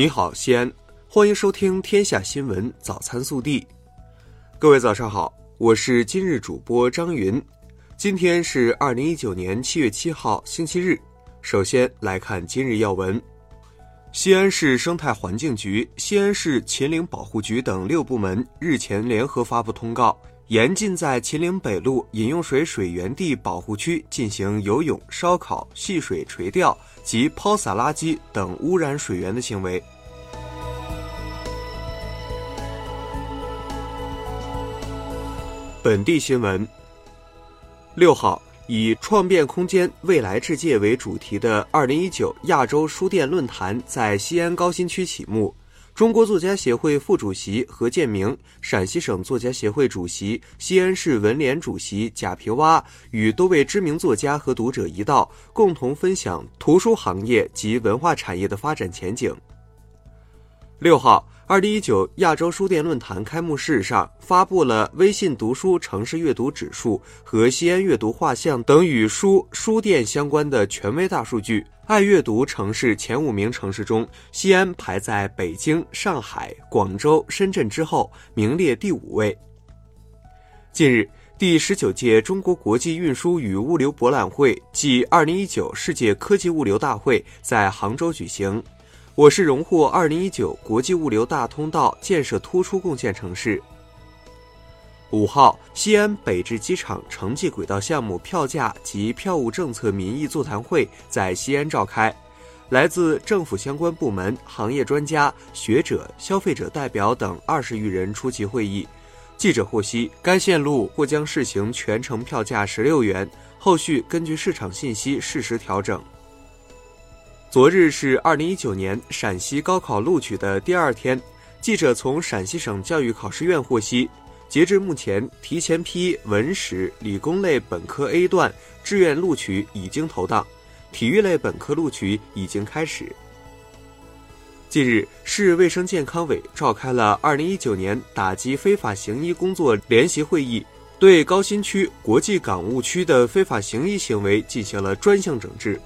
你好，西安，欢迎收听《天下新闻早餐速递》。各位早上好，我是今日主播张云。今天是二零一九年七月七号，星期日。首先来看今日要闻：西安市生态环境局、西安市秦岭保护局等六部门日前联合发布通告。严禁在秦岭北路饮用水水源地保护区进行游泳、烧烤、戏水、垂钓及抛洒垃圾等污染水源的行为。本地新闻：六号，以“创变空间，未来世界”为主题的二零一九亚洲书店论坛在西安高新区启幕。中国作家协会副主席何建明、陕西省作家协会主席、西安市文联主席贾平洼与多位知名作家和读者一道，共同分享图书行业及文化产业的发展前景。六号。二零一九亚洲书店论坛开幕式上，发布了微信读书城市阅读指数和西安阅读画像等与书书店相关的权威大数据。爱阅读城市前五名城市中，西安排在北京、上海、广州、深圳之后，名列第五位。近日，第十九届中国国际运输与物流博览会暨二零一九世界科技物流大会在杭州举行。我市荣获二零一九国际物流大通道建设突出贡献城市。五号，西安北至机场城际轨道项目票价及票务政策民意座谈会在西安召开，来自政府相关部门、行业专家、学者、消费者代表等二十余人出席会议。记者获悉，该线路或将试行全程票价十六元，后续根据市场信息适时调整。昨日是二零一九年陕西高考录取的第二天。记者从陕西省教育考试院获悉，截至目前，提前批文史理工类本科 A 段志愿录取已经投档，体育类本科录取已经开始。近日，市卫生健康委召开了二零一九年打击非法行医工作联席会议，对高新区国际港务区的非法行医行为进行了专项整治。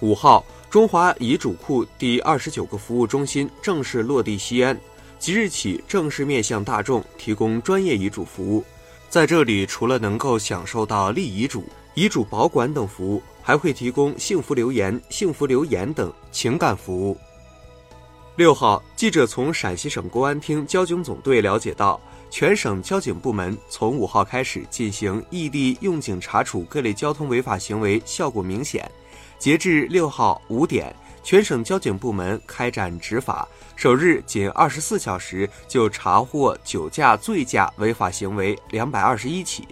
五号。中华遗嘱库第二十九个服务中心正式落地西安，即日起正式面向大众提供专业遗嘱服务。在这里，除了能够享受到立遗嘱、遗嘱保管等服务，还会提供幸福留言、幸福留言等情感服务。六号，记者从陕西省公安厅交警总队了解到，全省交警部门从五号开始进行异地用警查处各类交通违法行为，效果明显。截至六号五点，全省交警部门开展执法，首日仅二十四小时就查获酒驾、醉驾违法行为两百二十一起。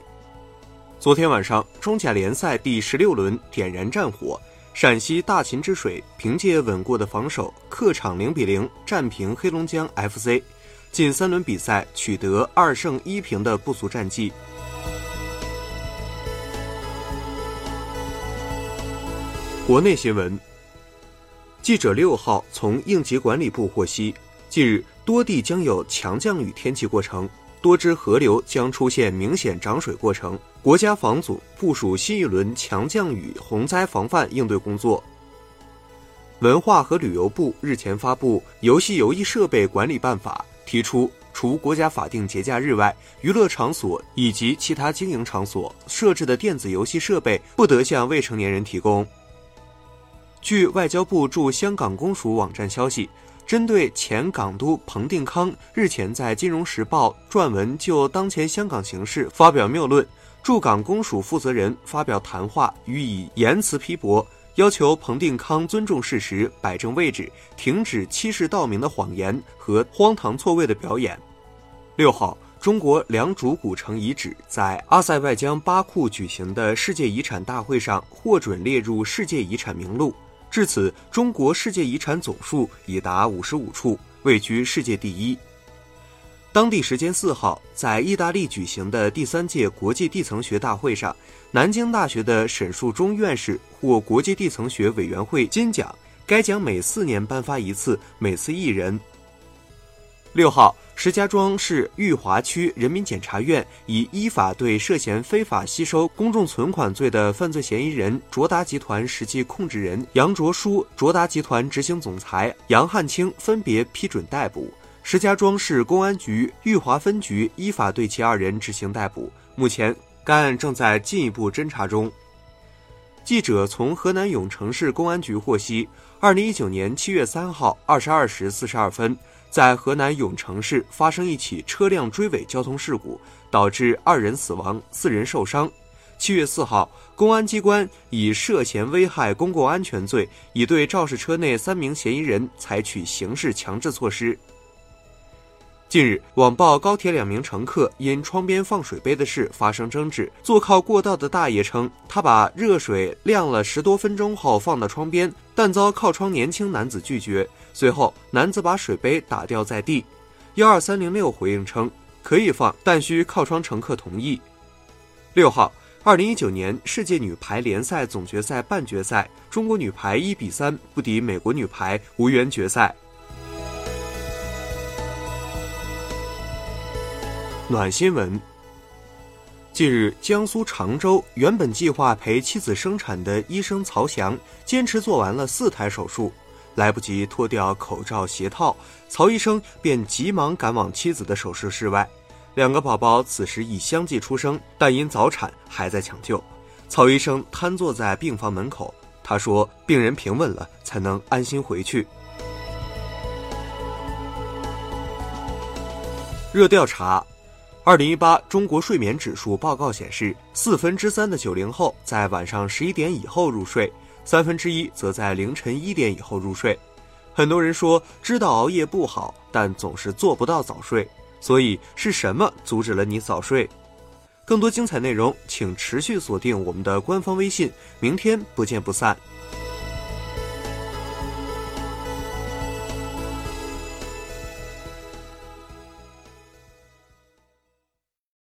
昨天晚上，中甲联赛第十六轮点燃战火，陕西大秦之水凭借稳固的防守，客场零比零战平黑龙江 FC，近三轮比赛取得二胜一平的不俗战绩。国内新闻，记者六号从应急管理部获悉，近日多地将有强降雨天气过程，多支河流将出现明显涨水过程。国家防总部署新一轮强降雨洪灾防范应对工作。文化和旅游部日前发布《游戏游艺设备管理办法》，提出，除国家法定节假日外，娱乐场所以及其他经营场所设置的电子游戏设备不得向未成年人提供。据外交部驻香港公署网站消息，针对前港督彭定康日前在《金融时报》撰文就当前香港形势发表谬论，驻港公署负责人发表谈话予以严词批驳，要求彭定康尊重事实、摆正位置，停止欺世盗名的谎言和荒唐错位的表演。六号，中国良渚古城遗址在阿塞拜疆巴库举行的世界遗产大会上获准列入世界遗产名录。至此，中国世界遗产总数已达五十五处，位居世界第一。当地时间四号，在意大利举行的第三届国际地层学大会上，南京大学的沈树忠院士获国际地层学委员会金奖，该奖每四年颁发一次，每次一人。六号，石家庄市裕华区人民检察院已依法对涉嫌非法吸收公众存款罪的犯罪嫌疑人卓达集团实际控制人杨卓书、卓达集团执行总裁杨汉清分别批准逮捕。石家庄市公安局裕华分局依法对其二人执行逮捕。目前，该案正在进一步侦查中。记者从河南永城市公安局获悉，二零一九年七月三号二十二时四十二分。在河南永城市发生一起车辆追尾交通事故，导致二人死亡、四人受伤。七月四号，公安机关以涉嫌危害公共安全罪，已对肇事车内三名嫌疑人采取刑事强制措施。近日，网曝高铁两名乘客因窗边放水杯的事发生争执。坐靠过道的大爷称，他把热水晾了十多分钟后放到窗边，但遭靠窗年轻男子拒绝。随后，男子把水杯打掉在地。幺二三零六回应称，可以放，但需靠窗乘客同意。六号，二零一九年世界女排联赛总决赛半决赛，中国女排一比三不敌美国女排，无缘决赛。暖新闻。近日，江苏常州原本计划陪妻子生产的医生曹翔，坚持做完了四台手术，来不及脱掉口罩鞋套，曹医生便急忙赶往妻子的手术室外。两个宝宝此时已相继出生，但因早产还在抢救。曹医生瘫坐在病房门口，他说：“病人平稳了，才能安心回去。”热调查。二零一八中国睡眠指数报告显示，四分之三的九零后在晚上十一点以后入睡，三分之一则在凌晨一点以后入睡。很多人说知道熬夜不好，但总是做不到早睡，所以是什么阻止了你早睡？更多精彩内容，请持续锁定我们的官方微信，明天不见不散。